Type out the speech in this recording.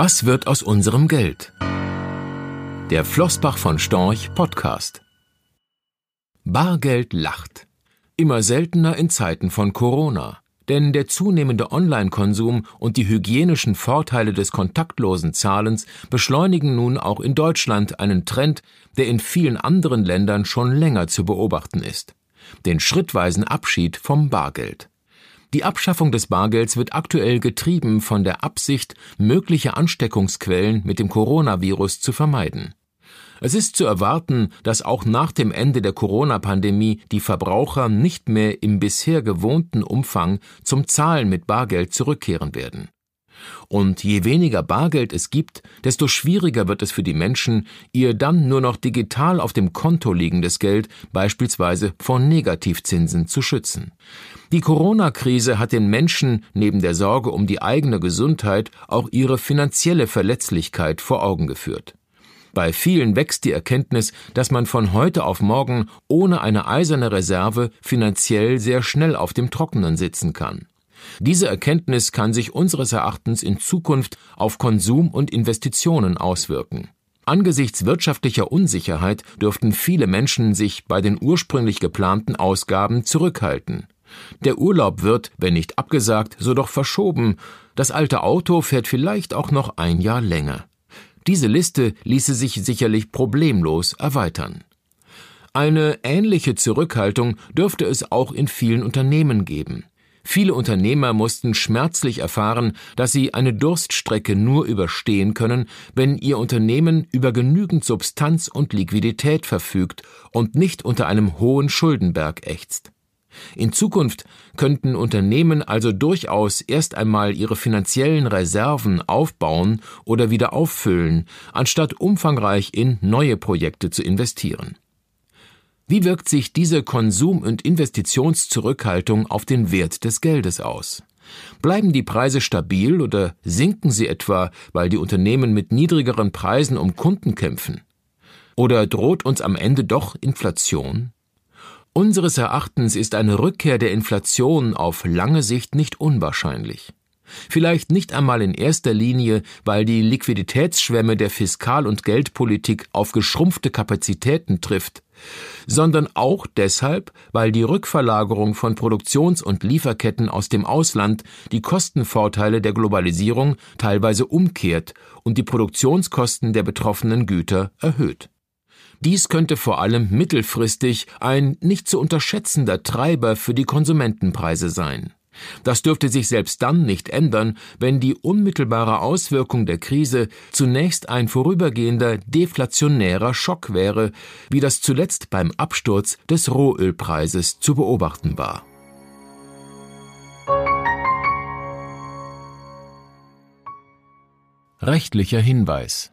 Was wird aus unserem Geld? Der Flossbach von Storch Podcast. Bargeld lacht. Immer seltener in Zeiten von Corona. Denn der zunehmende Online-Konsum und die hygienischen Vorteile des kontaktlosen Zahlens beschleunigen nun auch in Deutschland einen Trend, der in vielen anderen Ländern schon länger zu beobachten ist. Den schrittweisen Abschied vom Bargeld. Die Abschaffung des Bargelds wird aktuell getrieben von der Absicht, mögliche Ansteckungsquellen mit dem Coronavirus zu vermeiden. Es ist zu erwarten, dass auch nach dem Ende der Corona-Pandemie die Verbraucher nicht mehr im bisher gewohnten Umfang zum Zahlen mit Bargeld zurückkehren werden. Und je weniger Bargeld es gibt, desto schwieriger wird es für die Menschen, ihr dann nur noch digital auf dem Konto liegendes Geld beispielsweise vor Negativzinsen zu schützen. Die Corona-Krise hat den Menschen neben der Sorge um die eigene Gesundheit auch ihre finanzielle Verletzlichkeit vor Augen geführt. Bei vielen wächst die Erkenntnis, dass man von heute auf morgen ohne eine eiserne Reserve finanziell sehr schnell auf dem Trockenen sitzen kann. Diese Erkenntnis kann sich unseres Erachtens in Zukunft auf Konsum und Investitionen auswirken. Angesichts wirtschaftlicher Unsicherheit dürften viele Menschen sich bei den ursprünglich geplanten Ausgaben zurückhalten. Der Urlaub wird, wenn nicht abgesagt, so doch verschoben. Das alte Auto fährt vielleicht auch noch ein Jahr länger. Diese Liste ließe sich sicherlich problemlos erweitern. Eine ähnliche Zurückhaltung dürfte es auch in vielen Unternehmen geben. Viele Unternehmer mussten schmerzlich erfahren, dass sie eine Durststrecke nur überstehen können, wenn ihr Unternehmen über genügend Substanz und Liquidität verfügt und nicht unter einem hohen Schuldenberg ächzt. In Zukunft könnten Unternehmen also durchaus erst einmal ihre finanziellen Reserven aufbauen oder wieder auffüllen, anstatt umfangreich in neue Projekte zu investieren. Wie wirkt sich diese Konsum- und Investitionszurückhaltung auf den Wert des Geldes aus? Bleiben die Preise stabil oder sinken sie etwa, weil die Unternehmen mit niedrigeren Preisen um Kunden kämpfen? Oder droht uns am Ende doch Inflation? Unseres Erachtens ist eine Rückkehr der Inflation auf lange Sicht nicht unwahrscheinlich. Vielleicht nicht einmal in erster Linie, weil die Liquiditätsschwemme der Fiskal- und Geldpolitik auf geschrumpfte Kapazitäten trifft, sondern auch deshalb, weil die Rückverlagerung von Produktions- und Lieferketten aus dem Ausland die Kostenvorteile der Globalisierung teilweise umkehrt und die Produktionskosten der betroffenen Güter erhöht. Dies könnte vor allem mittelfristig ein nicht zu unterschätzender Treiber für die Konsumentenpreise sein. Das dürfte sich selbst dann nicht ändern, wenn die unmittelbare Auswirkung der Krise zunächst ein vorübergehender deflationärer Schock wäre, wie das zuletzt beim Absturz des Rohölpreises zu beobachten war. Rechtlicher Hinweis